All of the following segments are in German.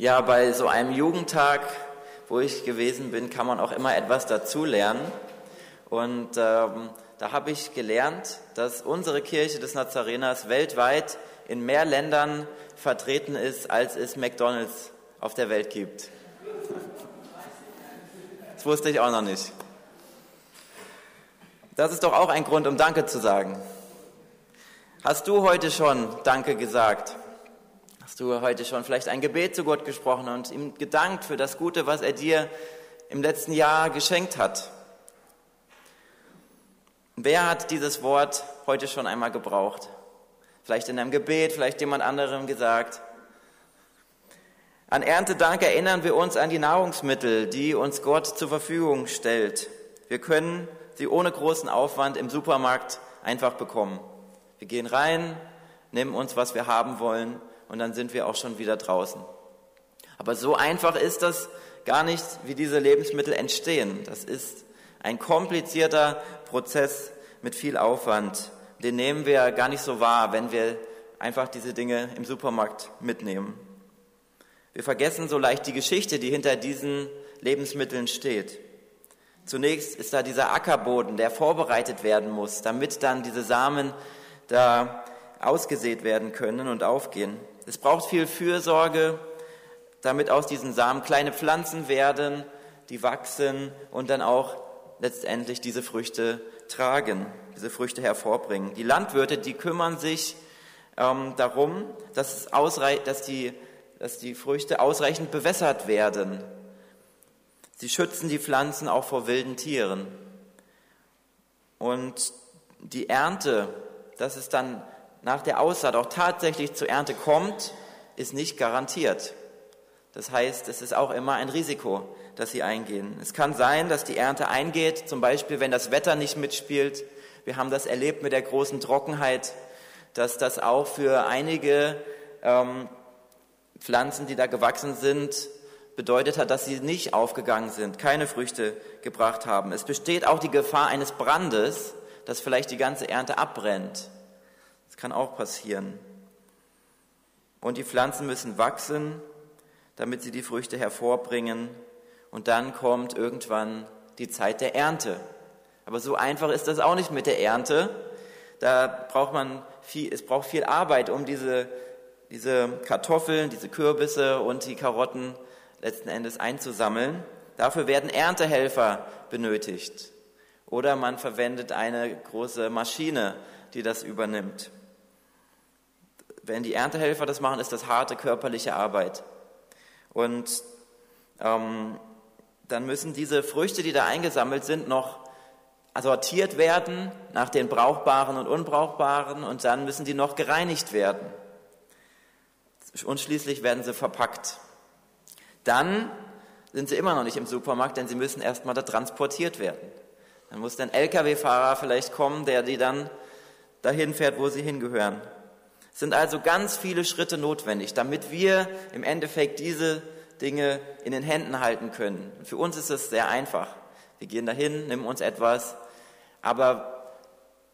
Ja, bei so einem Jugendtag, wo ich gewesen bin, kann man auch immer etwas dazulernen. Und ähm, da habe ich gelernt, dass unsere Kirche des Nazareners weltweit in mehr Ländern vertreten ist, als es McDonald's auf der Welt gibt. Das wusste ich auch noch nicht. Das ist doch auch ein Grund, um Danke zu sagen. Hast du heute schon Danke gesagt? Hast du heute schon vielleicht ein Gebet zu Gott gesprochen und ihm gedankt für das Gute, was er dir im letzten Jahr geschenkt hat? Wer hat dieses Wort heute schon einmal gebraucht? Vielleicht in einem Gebet, vielleicht jemand anderem gesagt. An Erntedank erinnern wir uns an die Nahrungsmittel, die uns Gott zur Verfügung stellt. Wir können sie ohne großen Aufwand im Supermarkt einfach bekommen. Wir gehen rein, nehmen uns, was wir haben wollen und dann sind wir auch schon wieder draußen. Aber so einfach ist das gar nicht, wie diese Lebensmittel entstehen. Das ist ein komplizierter Prozess mit viel Aufwand. Den nehmen wir gar nicht so wahr, wenn wir einfach diese Dinge im Supermarkt mitnehmen. Wir vergessen so leicht die Geschichte, die hinter diesen Lebensmitteln steht. Zunächst ist da dieser Ackerboden, der vorbereitet werden muss, damit dann diese Samen da ausgesät werden können und aufgehen. Es braucht viel Fürsorge, damit aus diesen Samen kleine Pflanzen werden, die wachsen und dann auch letztendlich diese Früchte tragen, diese Früchte hervorbringen. Die Landwirte, die kümmern sich ähm, darum, dass, es dass, die, dass die Früchte ausreichend bewässert werden. Sie schützen die Pflanzen auch vor wilden Tieren. Und die Ernte, das ist dann nach der Aussaat auch tatsächlich zur Ernte kommt, ist nicht garantiert. Das heißt, es ist auch immer ein Risiko, das sie eingehen. Es kann sein, dass die Ernte eingeht, zum Beispiel wenn das Wetter nicht mitspielt. Wir haben das erlebt mit der großen Trockenheit, dass das auch für einige ähm, Pflanzen, die da gewachsen sind, bedeutet hat, dass sie nicht aufgegangen sind, keine Früchte gebracht haben. Es besteht auch die Gefahr eines Brandes, dass vielleicht die ganze Ernte abbrennt kann auch passieren. Und die Pflanzen müssen wachsen, damit sie die Früchte hervorbringen. Und dann kommt irgendwann die Zeit der Ernte. Aber so einfach ist das auch nicht mit der Ernte. Da braucht man viel, es braucht viel Arbeit, um diese, diese Kartoffeln, diese Kürbisse und die Karotten letzten Endes einzusammeln. Dafür werden Erntehelfer benötigt. Oder man verwendet eine große Maschine, die das übernimmt. Wenn die Erntehelfer das machen, ist das harte körperliche Arbeit. Und ähm, dann müssen diese Früchte, die da eingesammelt sind, noch sortiert werden nach den brauchbaren und unbrauchbaren und dann müssen die noch gereinigt werden. Und schließlich werden sie verpackt. Dann sind sie immer noch nicht im Supermarkt, denn sie müssen erstmal da transportiert werden. Dann muss ein Lkw-Fahrer vielleicht kommen, der die dann dahin fährt, wo sie hingehören sind also ganz viele Schritte notwendig, damit wir im Endeffekt diese Dinge in den Händen halten können. für uns ist es sehr einfach. Wir gehen dahin, nehmen uns etwas, aber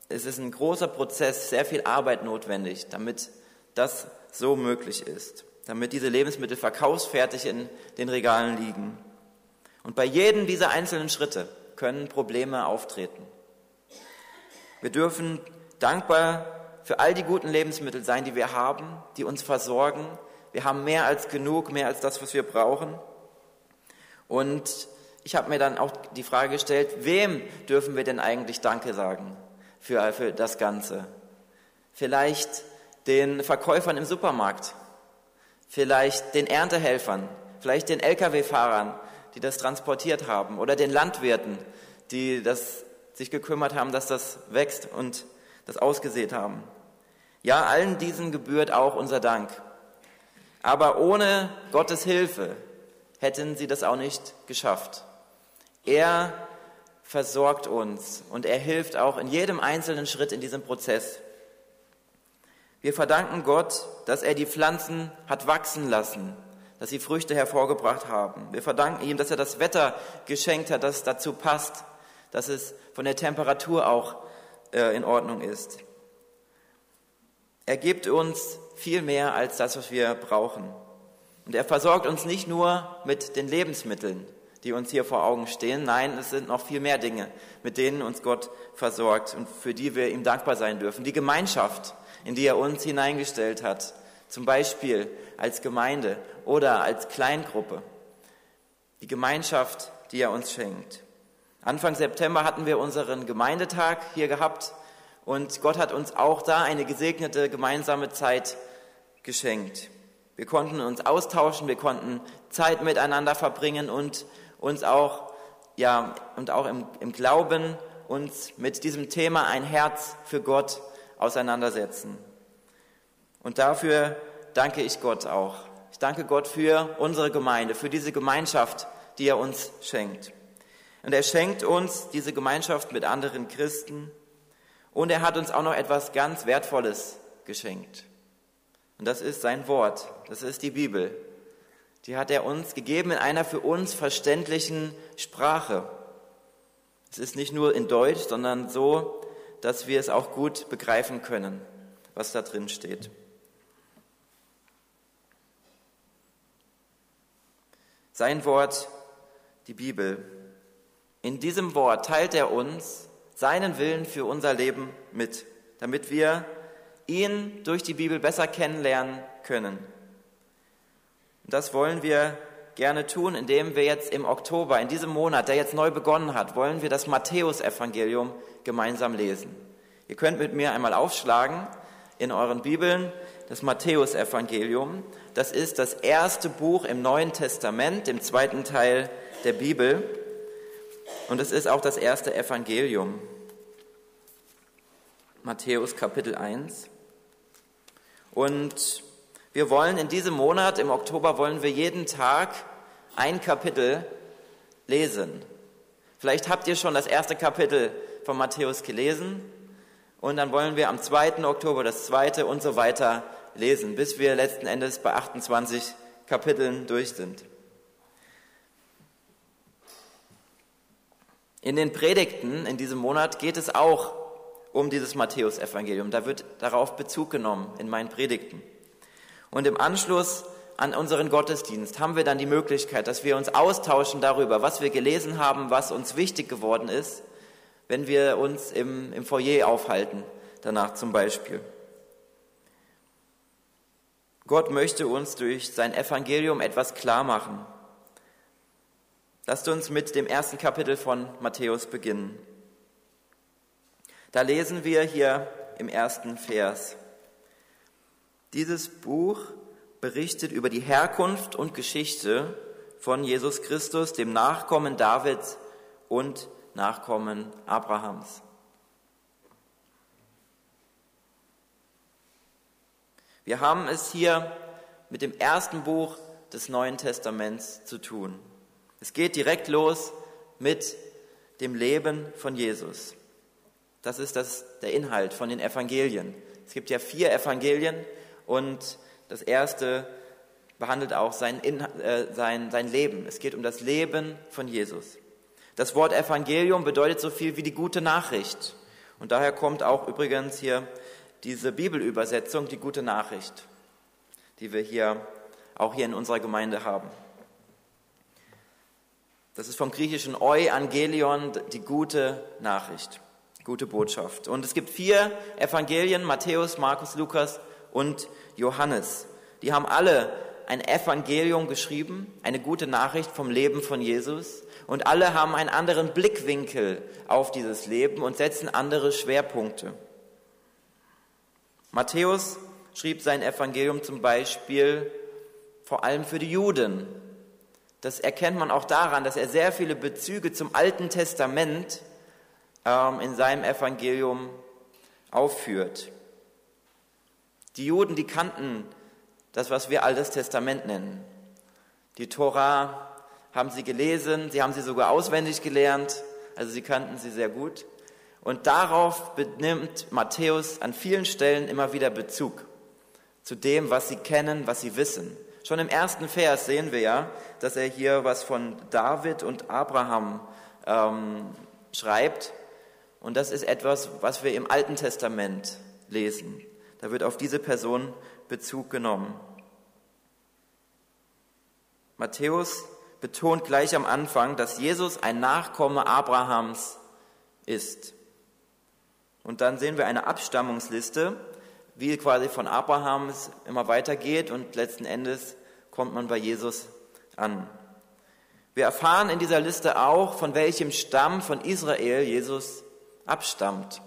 es ist ein großer Prozess, sehr viel Arbeit notwendig, damit das so möglich ist, damit diese Lebensmittel verkaufsfertig in den Regalen liegen. Und bei jedem dieser einzelnen Schritte können Probleme auftreten. Wir dürfen dankbar für all die guten Lebensmittel sein, die wir haben, die uns versorgen. Wir haben mehr als genug, mehr als das, was wir brauchen. Und ich habe mir dann auch die Frage gestellt, wem dürfen wir denn eigentlich Danke sagen für, für das Ganze? Vielleicht den Verkäufern im Supermarkt, vielleicht den Erntehelfern, vielleicht den Lkw-Fahrern, die das transportiert haben, oder den Landwirten, die das, sich gekümmert haben, dass das wächst und das ausgesät haben. Ja, allen diesen gebührt auch unser Dank. Aber ohne Gottes Hilfe hätten sie das auch nicht geschafft. Er versorgt uns und er hilft auch in jedem einzelnen Schritt in diesem Prozess. Wir verdanken Gott, dass er die Pflanzen hat wachsen lassen, dass sie Früchte hervorgebracht haben. Wir verdanken ihm, dass er das Wetter geschenkt hat, das dazu passt, dass es von der Temperatur auch äh, in Ordnung ist. Er gibt uns viel mehr als das, was wir brauchen. Und er versorgt uns nicht nur mit den Lebensmitteln, die uns hier vor Augen stehen. Nein, es sind noch viel mehr Dinge, mit denen uns Gott versorgt und für die wir ihm dankbar sein dürfen. Die Gemeinschaft, in die er uns hineingestellt hat, zum Beispiel als Gemeinde oder als Kleingruppe. Die Gemeinschaft, die er uns schenkt. Anfang September hatten wir unseren Gemeindetag hier gehabt und Gott hat uns auch da eine gesegnete gemeinsame Zeit geschenkt. Wir konnten uns austauschen, wir konnten Zeit miteinander verbringen und uns auch, ja, und auch im, im Glauben uns mit diesem Thema ein Herz für Gott auseinandersetzen. Und dafür danke ich Gott auch. Ich danke Gott für unsere Gemeinde, für diese Gemeinschaft, die er uns schenkt. Und er schenkt uns diese Gemeinschaft mit anderen Christen. Und er hat uns auch noch etwas ganz Wertvolles geschenkt. Und das ist sein Wort, das ist die Bibel. Die hat er uns gegeben in einer für uns verständlichen Sprache. Es ist nicht nur in Deutsch, sondern so, dass wir es auch gut begreifen können, was da drin steht. Sein Wort, die Bibel. In diesem Wort teilt er uns seinen Willen für unser Leben mit, damit wir ihn durch die Bibel besser kennenlernen können. Und das wollen wir gerne tun, indem wir jetzt im Oktober, in diesem Monat, der jetzt neu begonnen hat, wollen wir das Matthäusevangelium gemeinsam lesen. Ihr könnt mit mir einmal aufschlagen in euren Bibeln das Matthäusevangelium. Das ist das erste Buch im Neuen Testament, im zweiten Teil der Bibel. Und es ist auch das erste Evangelium. Matthäus Kapitel 1. Und wir wollen in diesem Monat, im Oktober, wollen wir jeden Tag ein Kapitel lesen. Vielleicht habt ihr schon das erste Kapitel von Matthäus gelesen und dann wollen wir am 2. Oktober das zweite und so weiter lesen, bis wir letzten Endes bei 28 Kapiteln durch sind. In den Predigten in diesem Monat geht es auch um dieses Matthäusevangelium. Da wird darauf Bezug genommen in meinen Predigten. Und im Anschluss an unseren Gottesdienst haben wir dann die Möglichkeit, dass wir uns austauschen darüber, was wir gelesen haben, was uns wichtig geworden ist, wenn wir uns im, im Foyer aufhalten, danach zum Beispiel. Gott möchte uns durch sein Evangelium etwas klar machen. Lasst uns mit dem ersten Kapitel von Matthäus beginnen. Da lesen wir hier im ersten Vers. Dieses Buch berichtet über die Herkunft und Geschichte von Jesus Christus, dem Nachkommen Davids und Nachkommen Abrahams. Wir haben es hier mit dem ersten Buch des Neuen Testaments zu tun. Es geht direkt los mit dem Leben von Jesus. Das ist das, der Inhalt von den Evangelien. Es gibt ja vier Evangelien und das erste behandelt auch sein, äh, sein, sein Leben. Es geht um das Leben von Jesus. Das Wort Evangelium bedeutet so viel wie die gute Nachricht. Und daher kommt auch übrigens hier diese Bibelübersetzung, die gute Nachricht, die wir hier auch hier in unserer Gemeinde haben. Das ist vom griechischen Euangelion, die gute Nachricht. Gute Botschaft. Und es gibt vier Evangelien, Matthäus, Markus, Lukas und Johannes. Die haben alle ein Evangelium geschrieben, eine gute Nachricht vom Leben von Jesus. Und alle haben einen anderen Blickwinkel auf dieses Leben und setzen andere Schwerpunkte. Matthäus schrieb sein Evangelium zum Beispiel vor allem für die Juden. Das erkennt man auch daran, dass er sehr viele Bezüge zum Alten Testament ähm, in seinem Evangelium aufführt. Die Juden, die kannten das, was wir Altes Testament nennen. Die Tora haben sie gelesen, sie haben sie sogar auswendig gelernt, also sie kannten sie sehr gut. Und darauf benimmt Matthäus an vielen Stellen immer wieder Bezug zu dem, was sie kennen, was sie wissen. Schon im ersten Vers sehen wir ja, dass er hier was von David und Abraham ähm, schreibt. Und das ist etwas, was wir im Alten Testament lesen. Da wird auf diese Person Bezug genommen. Matthäus betont gleich am Anfang, dass Jesus ein Nachkomme Abrahams ist. Und dann sehen wir eine Abstammungsliste, wie quasi von Abraham es immer weitergeht und letzten Endes kommt man bei Jesus an. Wir erfahren in dieser Liste auch, von welchem Stamm von Israel Jesus abstammt.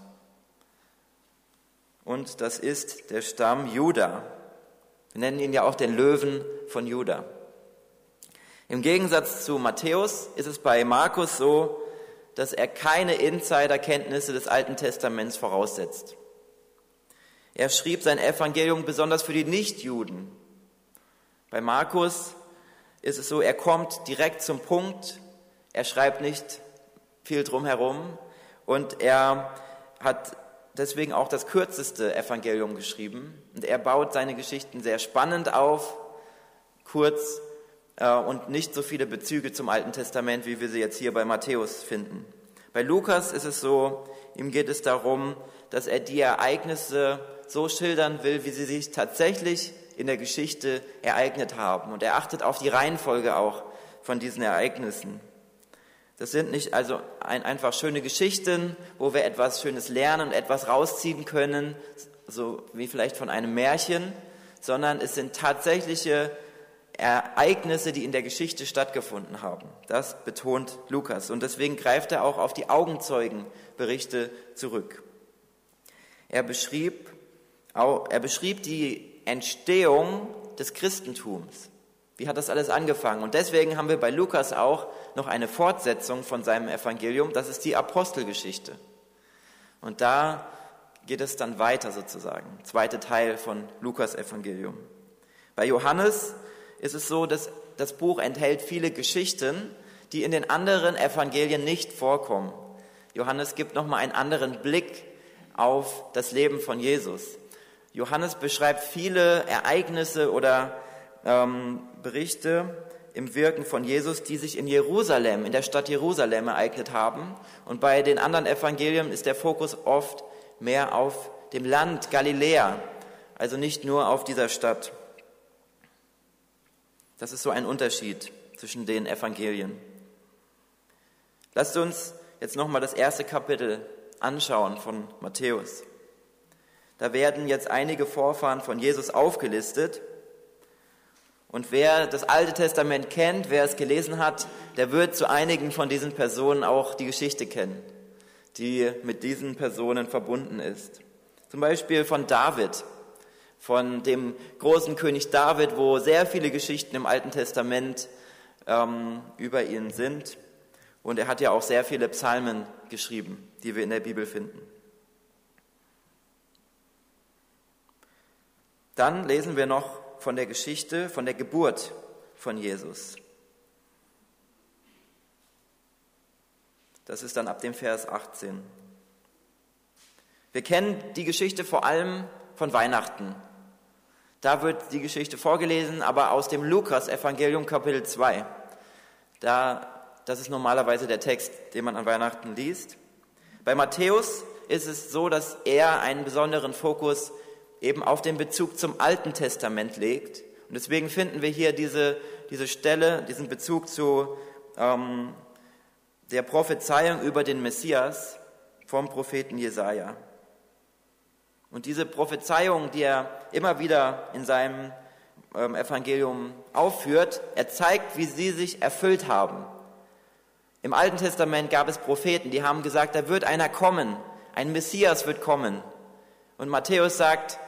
Und das ist der Stamm Juda. Wir nennen ihn ja auch den Löwen von Juda. Im Gegensatz zu Matthäus ist es bei Markus so, dass er keine Insiderkenntnisse des Alten Testaments voraussetzt. Er schrieb sein Evangelium besonders für die Nichtjuden. Bei Markus ist es so, er kommt direkt zum Punkt, er schreibt nicht viel drumherum und er hat deswegen auch das kürzeste Evangelium geschrieben und er baut seine Geschichten sehr spannend auf, kurz äh, und nicht so viele Bezüge zum Alten Testament, wie wir sie jetzt hier bei Matthäus finden. Bei Lukas ist es so, ihm geht es darum, dass er die Ereignisse so schildern will, wie sie sich tatsächlich in der Geschichte ereignet haben. Und er achtet auf die Reihenfolge auch von diesen Ereignissen. Das sind nicht also ein, einfach schöne Geschichten, wo wir etwas Schönes lernen und etwas rausziehen können, so wie vielleicht von einem Märchen, sondern es sind tatsächliche Ereignisse, die in der Geschichte stattgefunden haben. Das betont Lukas. Und deswegen greift er auch auf die Augenzeugenberichte zurück. Er beschrieb, er beschrieb die Entstehung des Christentums. Wie hat das alles angefangen? Und deswegen haben wir bei Lukas auch noch eine Fortsetzung von seinem Evangelium. Das ist die Apostelgeschichte. Und da geht es dann weiter sozusagen. Zweiter Teil von Lukas Evangelium. Bei Johannes ist es so, dass das Buch enthält viele Geschichten, die in den anderen Evangelien nicht vorkommen. Johannes gibt nochmal einen anderen Blick auf das Leben von Jesus. Johannes beschreibt viele Ereignisse oder ähm, Berichte im Wirken von Jesus, die sich in Jerusalem, in der Stadt Jerusalem ereignet haben. Und bei den anderen Evangelien ist der Fokus oft mehr auf dem Land Galiläa, also nicht nur auf dieser Stadt. Das ist so ein Unterschied zwischen den Evangelien. Lasst uns jetzt nochmal das erste Kapitel anschauen von Matthäus. Da werden jetzt einige Vorfahren von Jesus aufgelistet. Und wer das Alte Testament kennt, wer es gelesen hat, der wird zu einigen von diesen Personen auch die Geschichte kennen, die mit diesen Personen verbunden ist. Zum Beispiel von David, von dem großen König David, wo sehr viele Geschichten im Alten Testament ähm, über ihn sind. Und er hat ja auch sehr viele Psalmen geschrieben, die wir in der Bibel finden. Dann lesen wir noch von der Geschichte, von der Geburt von Jesus. Das ist dann ab dem Vers 18. Wir kennen die Geschichte vor allem von Weihnachten. Da wird die Geschichte vorgelesen, aber aus dem Lukas-Evangelium Kapitel 2. Da, das ist normalerweise der Text, den man an Weihnachten liest. Bei Matthäus ist es so, dass er einen besonderen Fokus eben auf den Bezug zum Alten Testament legt. Und deswegen finden wir hier diese, diese Stelle, diesen Bezug zu ähm, der Prophezeiung über den Messias vom Propheten Jesaja. Und diese Prophezeiung, die er immer wieder in seinem ähm, Evangelium aufführt, er zeigt, wie sie sich erfüllt haben. Im Alten Testament gab es Propheten, die haben gesagt, da wird einer kommen, ein Messias wird kommen. Und Matthäus sagt,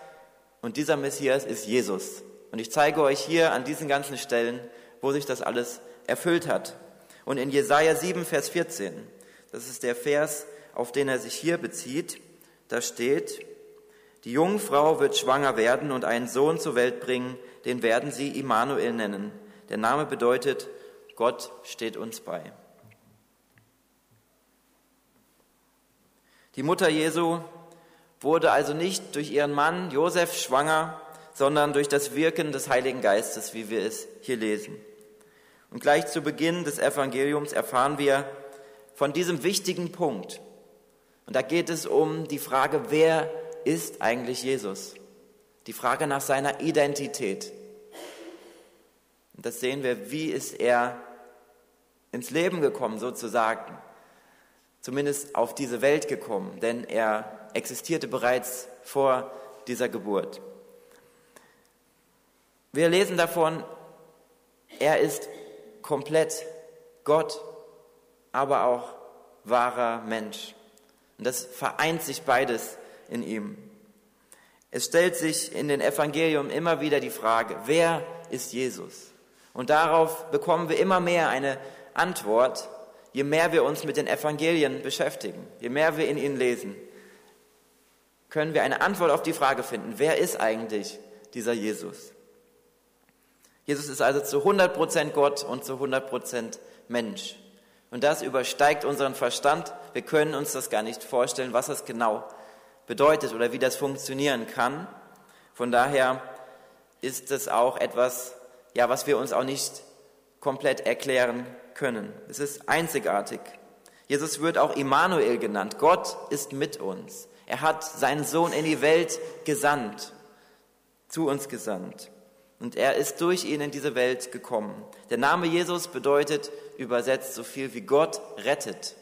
und dieser Messias ist Jesus. Und ich zeige euch hier an diesen ganzen Stellen, wo sich das alles erfüllt hat. Und in Jesaja 7, Vers 14, das ist der Vers, auf den er sich hier bezieht, da steht, die Jungfrau wird schwanger werden und einen Sohn zur Welt bringen, den werden sie Immanuel nennen. Der Name bedeutet, Gott steht uns bei. Die Mutter Jesu wurde also nicht durch ihren Mann Josef schwanger, sondern durch das Wirken des Heiligen Geistes, wie wir es hier lesen. Und gleich zu Beginn des Evangeliums erfahren wir von diesem wichtigen Punkt. Und da geht es um die Frage, wer ist eigentlich Jesus? Die Frage nach seiner Identität. Und das sehen wir, wie ist er ins Leben gekommen, sozusagen. Zumindest auf diese Welt gekommen, denn er existierte bereits vor dieser Geburt. Wir lesen davon, er ist komplett Gott, aber auch wahrer Mensch. Und das vereint sich beides in ihm. Es stellt sich in den Evangelium immer wieder die Frage, wer ist Jesus? Und darauf bekommen wir immer mehr eine Antwort, je mehr wir uns mit den Evangelien beschäftigen, je mehr wir in ihnen lesen, können wir eine Antwort auf die Frage finden, wer ist eigentlich dieser Jesus? Jesus ist also zu 100% Gott und zu 100% Mensch. Und das übersteigt unseren Verstand. Wir können uns das gar nicht vorstellen, was das genau bedeutet oder wie das funktionieren kann. Von daher ist es auch etwas, ja, was wir uns auch nicht komplett erklären können. Es ist einzigartig. Jesus wird auch Immanuel genannt. Gott ist mit uns. Er hat seinen Sohn in die Welt gesandt, zu uns gesandt. Und er ist durch ihn in diese Welt gekommen. Der Name Jesus bedeutet übersetzt so viel wie Gott rettet.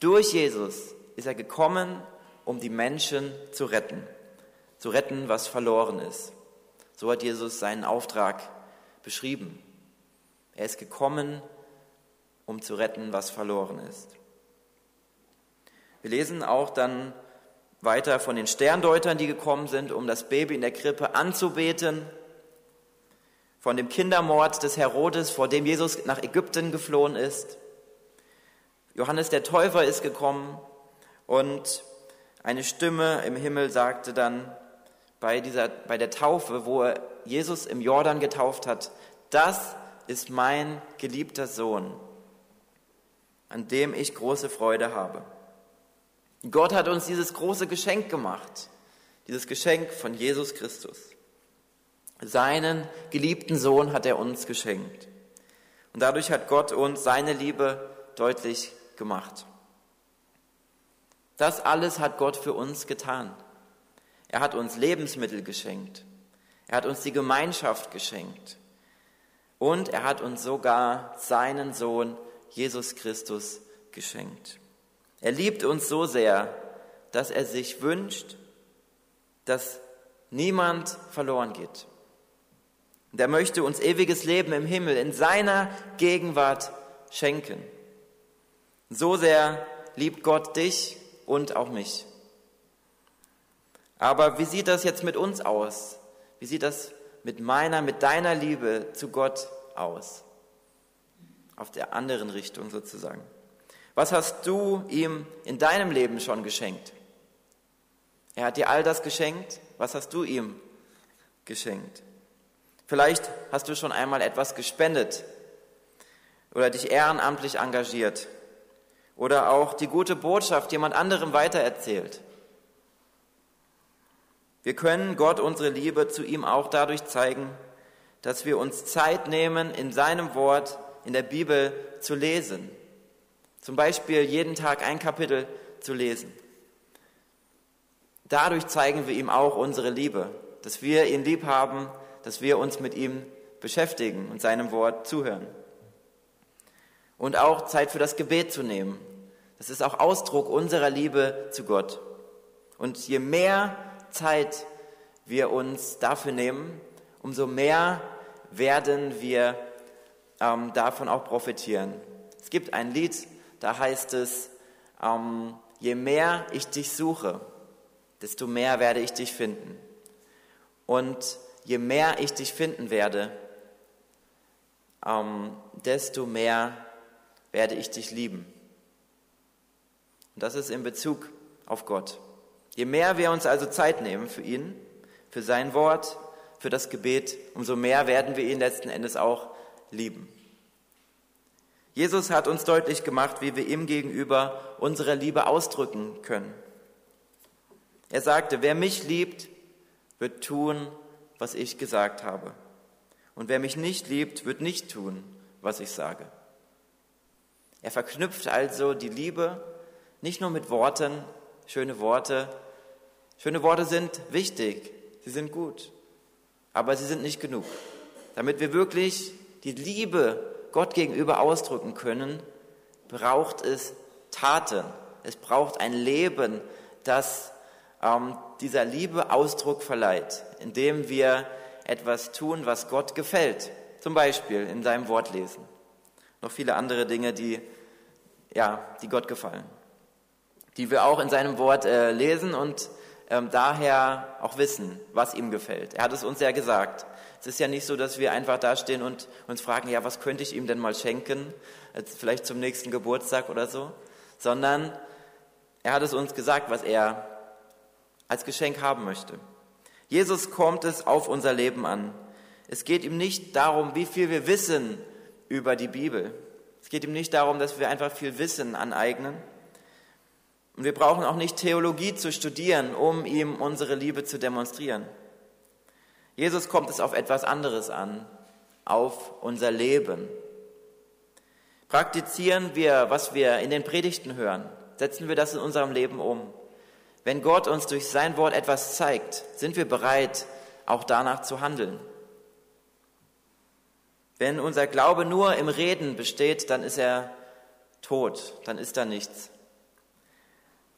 Durch Jesus ist er gekommen, um die Menschen zu retten. Zu retten, was verloren ist. So hat Jesus seinen Auftrag beschrieben. Er ist gekommen, um zu retten, was verloren ist. Wir lesen auch dann weiter von den Sterndeutern, die gekommen sind, um das Baby in der Krippe anzubeten von dem Kindermord des Herodes, vor dem Jesus nach Ägypten geflohen ist. Johannes der Täufer ist gekommen und eine Stimme im Himmel sagte dann bei, dieser, bei der Taufe, wo er Jesus im Jordan getauft hat, das ist mein geliebter Sohn, an dem ich große Freude habe. Gott hat uns dieses große Geschenk gemacht, dieses Geschenk von Jesus Christus. Seinen geliebten Sohn hat er uns geschenkt. Und dadurch hat Gott uns seine Liebe deutlich gemacht. Das alles hat Gott für uns getan. Er hat uns Lebensmittel geschenkt. Er hat uns die Gemeinschaft geschenkt. Und er hat uns sogar seinen Sohn Jesus Christus geschenkt. Er liebt uns so sehr, dass er sich wünscht, dass niemand verloren geht. Und er möchte uns ewiges Leben im Himmel in seiner Gegenwart schenken. So sehr liebt Gott dich und auch mich. Aber wie sieht das jetzt mit uns aus? Wie sieht das mit meiner, mit deiner Liebe zu Gott aus? Auf der anderen Richtung sozusagen. Was hast du ihm in deinem Leben schon geschenkt? Er hat dir all das geschenkt. Was hast du ihm geschenkt? Vielleicht hast du schon einmal etwas gespendet oder dich ehrenamtlich engagiert oder auch die gute Botschaft jemand anderem weitererzählt. Wir können Gott unsere Liebe zu ihm auch dadurch zeigen, dass wir uns Zeit nehmen, in seinem Wort, in der Bibel zu lesen. Zum Beispiel jeden Tag ein Kapitel zu lesen. Dadurch zeigen wir ihm auch unsere Liebe, dass wir ihn lieb haben dass wir uns mit ihm beschäftigen und seinem Wort zuhören. Und auch Zeit für das Gebet zu nehmen. Das ist auch Ausdruck unserer Liebe zu Gott. Und je mehr Zeit wir uns dafür nehmen, umso mehr werden wir ähm, davon auch profitieren. Es gibt ein Lied, da heißt es, ähm, je mehr ich dich suche, desto mehr werde ich dich finden. Und je mehr ich dich finden werde, ähm, desto mehr werde ich dich lieben. Und das ist in Bezug auf Gott. Je mehr wir uns also Zeit nehmen für ihn, für sein Wort, für das Gebet, umso mehr werden wir ihn letzten Endes auch lieben. Jesus hat uns deutlich gemacht, wie wir ihm gegenüber unsere Liebe ausdrücken können. Er sagte, wer mich liebt, wird tun, was ich gesagt habe. Und wer mich nicht liebt, wird nicht tun, was ich sage. Er verknüpft also die Liebe nicht nur mit Worten, schöne Worte. Schöne Worte sind wichtig, sie sind gut, aber sie sind nicht genug. Damit wir wirklich die Liebe Gott gegenüber ausdrücken können, braucht es Taten. Es braucht ein Leben, das ähm, dieser Liebe Ausdruck verleiht, indem wir etwas tun, was Gott gefällt. Zum Beispiel in seinem Wort lesen. Noch viele andere Dinge, die, ja, die Gott gefallen. Die wir auch in seinem Wort äh, lesen und ähm, daher auch wissen, was ihm gefällt. Er hat es uns ja gesagt. Es ist ja nicht so, dass wir einfach dastehen und uns fragen, ja, was könnte ich ihm denn mal schenken, vielleicht zum nächsten Geburtstag oder so, sondern er hat es uns gesagt, was er als Geschenk haben möchte. Jesus kommt es auf unser Leben an. Es geht ihm nicht darum, wie viel wir wissen über die Bibel. Es geht ihm nicht darum, dass wir einfach viel Wissen aneignen. Und wir brauchen auch nicht Theologie zu studieren, um ihm unsere Liebe zu demonstrieren. Jesus kommt es auf etwas anderes an, auf unser Leben. Praktizieren wir, was wir in den Predigten hören, setzen wir das in unserem Leben um. Wenn Gott uns durch sein Wort etwas zeigt, sind wir bereit, auch danach zu handeln. Wenn unser Glaube nur im Reden besteht, dann ist er tot, dann ist da nichts.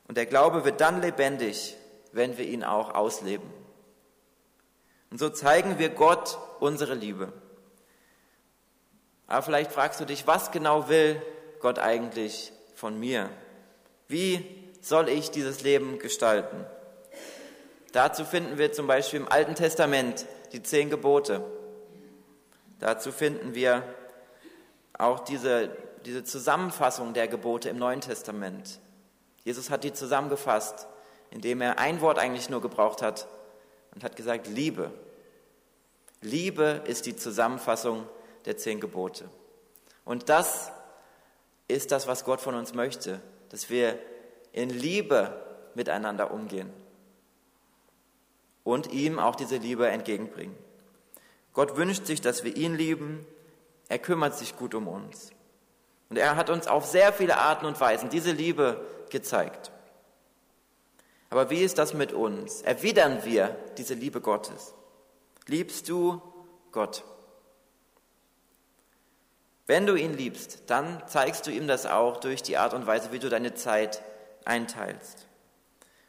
Und der Glaube wird dann lebendig, wenn wir ihn auch ausleben. Und so zeigen wir Gott unsere Liebe. Aber vielleicht fragst du dich, was genau will Gott eigentlich von mir? Wie soll ich dieses Leben gestalten? Dazu finden wir zum Beispiel im Alten Testament die zehn Gebote. Dazu finden wir auch diese, diese Zusammenfassung der Gebote im Neuen Testament. Jesus hat die zusammengefasst, indem er ein Wort eigentlich nur gebraucht hat und hat gesagt, Liebe. Liebe ist die Zusammenfassung der zehn Gebote. Und das ist das, was Gott von uns möchte, dass wir in Liebe miteinander umgehen und ihm auch diese Liebe entgegenbringen. Gott wünscht sich, dass wir ihn lieben. Er kümmert sich gut um uns. Und er hat uns auf sehr viele Arten und Weisen diese Liebe gezeigt. Aber wie ist das mit uns? Erwidern wir diese Liebe Gottes? Liebst du Gott? Wenn du ihn liebst, dann zeigst du ihm das auch durch die Art und Weise, wie du deine Zeit einteilst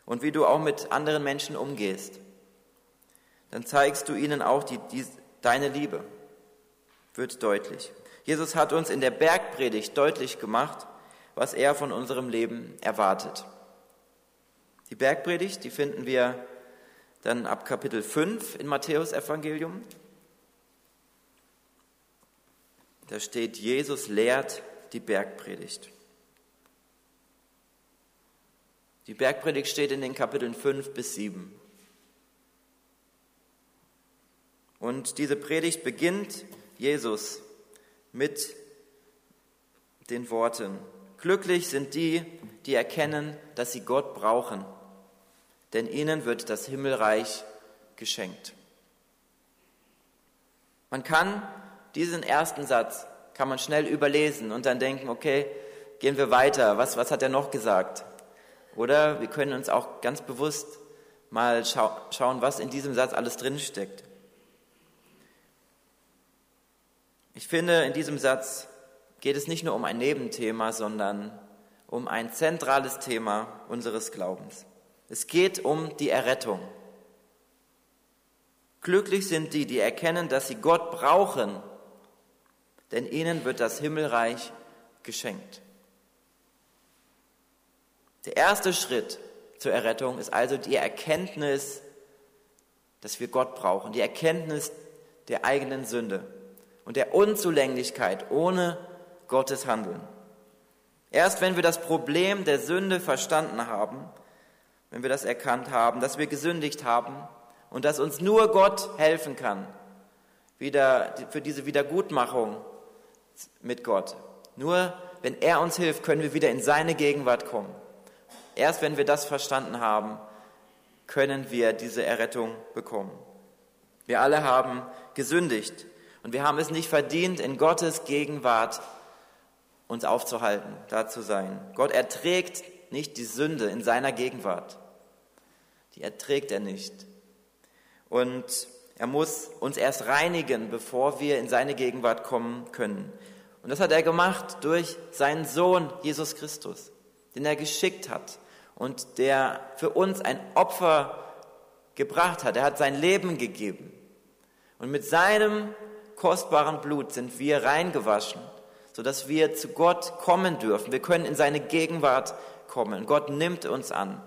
und wie du auch mit anderen Menschen umgehst, dann zeigst du ihnen auch die, die, deine Liebe. Wird deutlich. Jesus hat uns in der Bergpredigt deutlich gemacht, was er von unserem Leben erwartet. Die Bergpredigt, die finden wir dann ab Kapitel 5 in Matthäus Evangelium. Da steht, Jesus lehrt die Bergpredigt. Die Bergpredigt steht in den Kapiteln 5 bis 7. Und diese Predigt beginnt Jesus mit den Worten, Glücklich sind die, die erkennen, dass sie Gott brauchen, denn ihnen wird das Himmelreich geschenkt. Man kann diesen ersten Satz, kann man schnell überlesen und dann denken, okay, gehen wir weiter, was, was hat er noch gesagt? Oder wir können uns auch ganz bewusst mal schau schauen, was in diesem Satz alles drinsteckt. Ich finde, in diesem Satz geht es nicht nur um ein Nebenthema, sondern um ein zentrales Thema unseres Glaubens. Es geht um die Errettung. Glücklich sind die, die erkennen, dass sie Gott brauchen, denn ihnen wird das Himmelreich geschenkt. Der erste Schritt zur Errettung ist also die Erkenntnis, dass wir Gott brauchen, die Erkenntnis der eigenen Sünde und der Unzulänglichkeit ohne Gottes Handeln. Erst wenn wir das Problem der Sünde verstanden haben, wenn wir das erkannt haben, dass wir gesündigt haben und dass uns nur Gott helfen kann, wieder für diese Wiedergutmachung mit Gott. Nur wenn er uns hilft, können wir wieder in seine Gegenwart kommen. Erst wenn wir das verstanden haben, können wir diese Errettung bekommen. Wir alle haben gesündigt und wir haben es nicht verdient, in Gottes Gegenwart uns aufzuhalten, da zu sein. Gott erträgt nicht die Sünde in seiner Gegenwart. Die erträgt er nicht. Und Er muss uns erst reinigen, bevor wir in seine Gegenwart kommen können. Und das hat er gemacht durch seinen Sohn Jesus Christus, den er geschickt hat und der für uns ein Opfer gebracht hat. Er hat sein Leben gegeben. Und mit seinem kostbaren Blut sind wir reingewaschen, sodass wir zu Gott kommen dürfen. Wir können in seine Gegenwart kommen. Gott nimmt uns an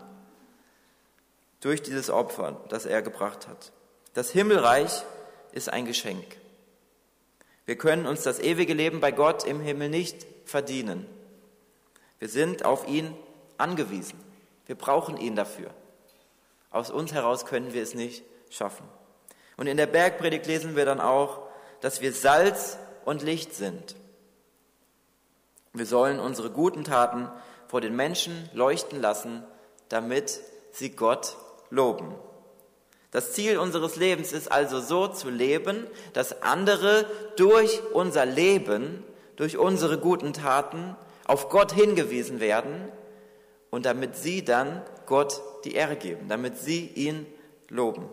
durch dieses Opfer, das er gebracht hat. Das Himmelreich ist ein Geschenk. Wir können uns das ewige Leben bei Gott im Himmel nicht verdienen. Wir sind auf ihn angewiesen. Wir brauchen ihn dafür. Aus uns heraus können wir es nicht schaffen. Und in der Bergpredigt lesen wir dann auch, dass wir Salz und Licht sind. Wir sollen unsere guten Taten vor den Menschen leuchten lassen, damit sie Gott loben. Das Ziel unseres Lebens ist also so zu leben, dass andere durch unser Leben, durch unsere guten Taten auf Gott hingewiesen werden und damit sie dann Gott die Ehre geben, damit sie ihn loben.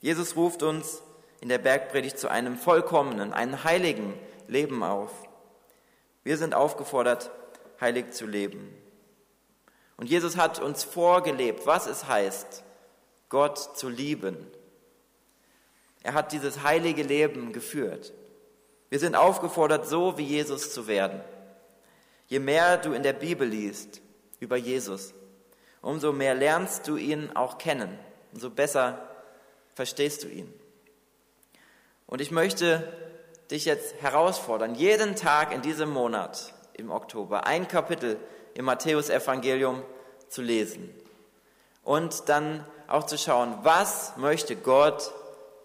Jesus ruft uns in der Bergpredigt zu einem vollkommenen, einem heiligen Leben auf. Wir sind aufgefordert, heilig zu leben. Und Jesus hat uns vorgelebt, was es heißt, Gott zu lieben. Er hat dieses heilige Leben geführt. Wir sind aufgefordert, so wie Jesus zu werden. Je mehr du in der Bibel liest über Jesus, umso mehr lernst du ihn auch kennen, umso besser verstehst du ihn. Und ich möchte dich jetzt herausfordern, jeden Tag in diesem Monat, im Oktober, ein Kapitel im Matthäusevangelium zu lesen und dann auch zu schauen, was möchte Gott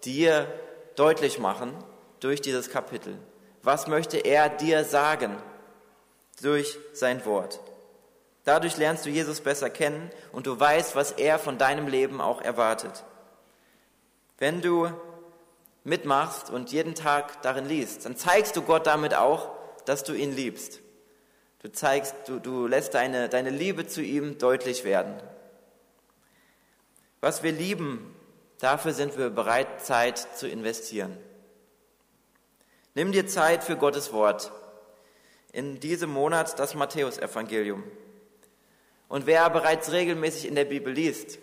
dir deutlich machen durch dieses Kapitel? Was möchte er dir sagen durch sein Wort? Dadurch lernst du Jesus besser kennen und du weißt, was er von deinem Leben auch erwartet. Wenn du mitmachst und jeden Tag darin liest, dann zeigst du Gott damit auch, dass du ihn liebst. Du zeigst, du, du lässt deine, deine Liebe zu ihm deutlich werden. Was wir lieben, dafür sind wir bereit, Zeit zu investieren. Nimm dir Zeit für Gottes Wort. In diesem Monat das Matthäusevangelium. Und wer bereits regelmäßig in der Bibel liest,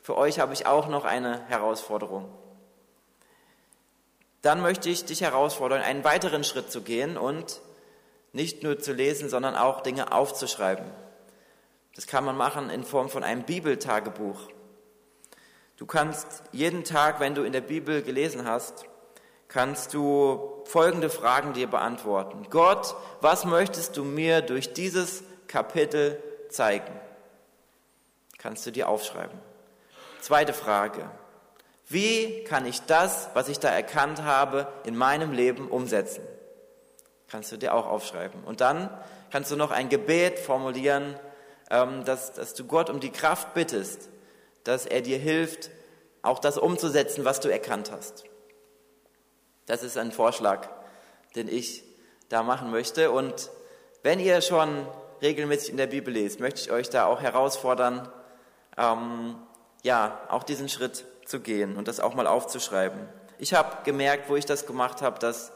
für euch habe ich auch noch eine Herausforderung. Dann möchte ich dich herausfordern, einen weiteren Schritt zu gehen und nicht nur zu lesen, sondern auch Dinge aufzuschreiben. Das kann man machen in Form von einem Bibeltagebuch. Du kannst jeden Tag, wenn du in der Bibel gelesen hast, kannst du folgende Fragen dir beantworten. Gott, was möchtest du mir durch dieses Kapitel zeigen? Kannst du dir aufschreiben. Zweite Frage. Wie kann ich das, was ich da erkannt habe, in meinem Leben umsetzen? Kannst du dir auch aufschreiben. Und dann kannst du noch ein Gebet formulieren, ähm, dass, dass du Gott um die Kraft bittest, dass er dir hilft, auch das umzusetzen, was du erkannt hast. Das ist ein Vorschlag, den ich da machen möchte. Und wenn ihr schon regelmäßig in der Bibel lest, möchte ich euch da auch herausfordern, ähm, ja, auch diesen Schritt zu gehen und das auch mal aufzuschreiben. Ich habe gemerkt, wo ich das gemacht habe, dass,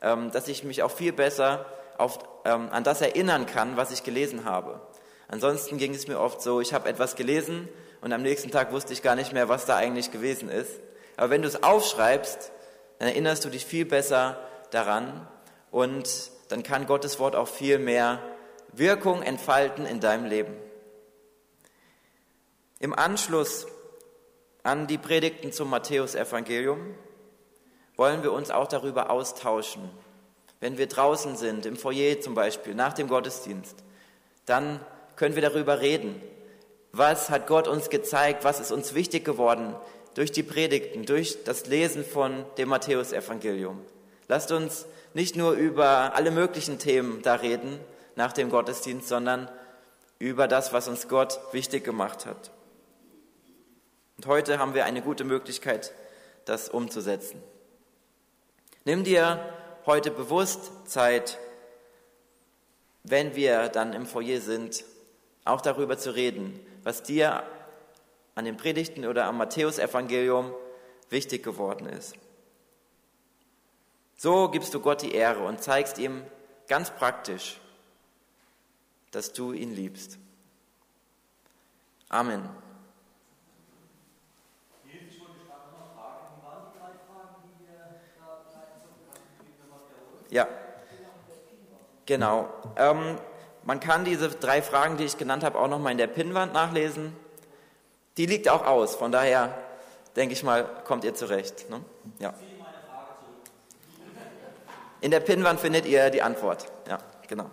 dass ich mich auch viel besser auf, ähm, an das erinnern kann, was ich gelesen habe. Ansonsten ging es mir oft so, ich habe etwas gelesen und am nächsten Tag wusste ich gar nicht mehr, was da eigentlich gewesen ist. Aber wenn du es aufschreibst, dann erinnerst du dich viel besser daran und dann kann Gottes Wort auch viel mehr Wirkung entfalten in deinem Leben. Im Anschluss an die Predigten zum Matthäusevangelium wollen wir uns auch darüber austauschen. Wenn wir draußen sind, im Foyer zum Beispiel, nach dem Gottesdienst, dann können wir darüber reden. Was hat Gott uns gezeigt? Was ist uns wichtig geworden durch die Predigten, durch das Lesen von dem Matthäusevangelium? Lasst uns nicht nur über alle möglichen Themen da reden nach dem Gottesdienst, sondern über das, was uns Gott wichtig gemacht hat. Und heute haben wir eine gute Möglichkeit, das umzusetzen. Nimm dir heute bewusst Zeit, wenn wir dann im Foyer sind, auch darüber zu reden, was dir an den Predigten oder am Matthäusevangelium wichtig geworden ist. So gibst du Gott die Ehre und zeigst ihm ganz praktisch, dass du ihn liebst. Amen. Ja, genau. Ähm, man kann diese drei Fragen, die ich genannt habe, auch nochmal in der Pinnwand nachlesen. Die liegt auch aus, von daher denke ich mal, kommt ihr zurecht. Ne? Ja. In der Pinnwand findet ihr die Antwort. Ja, genau.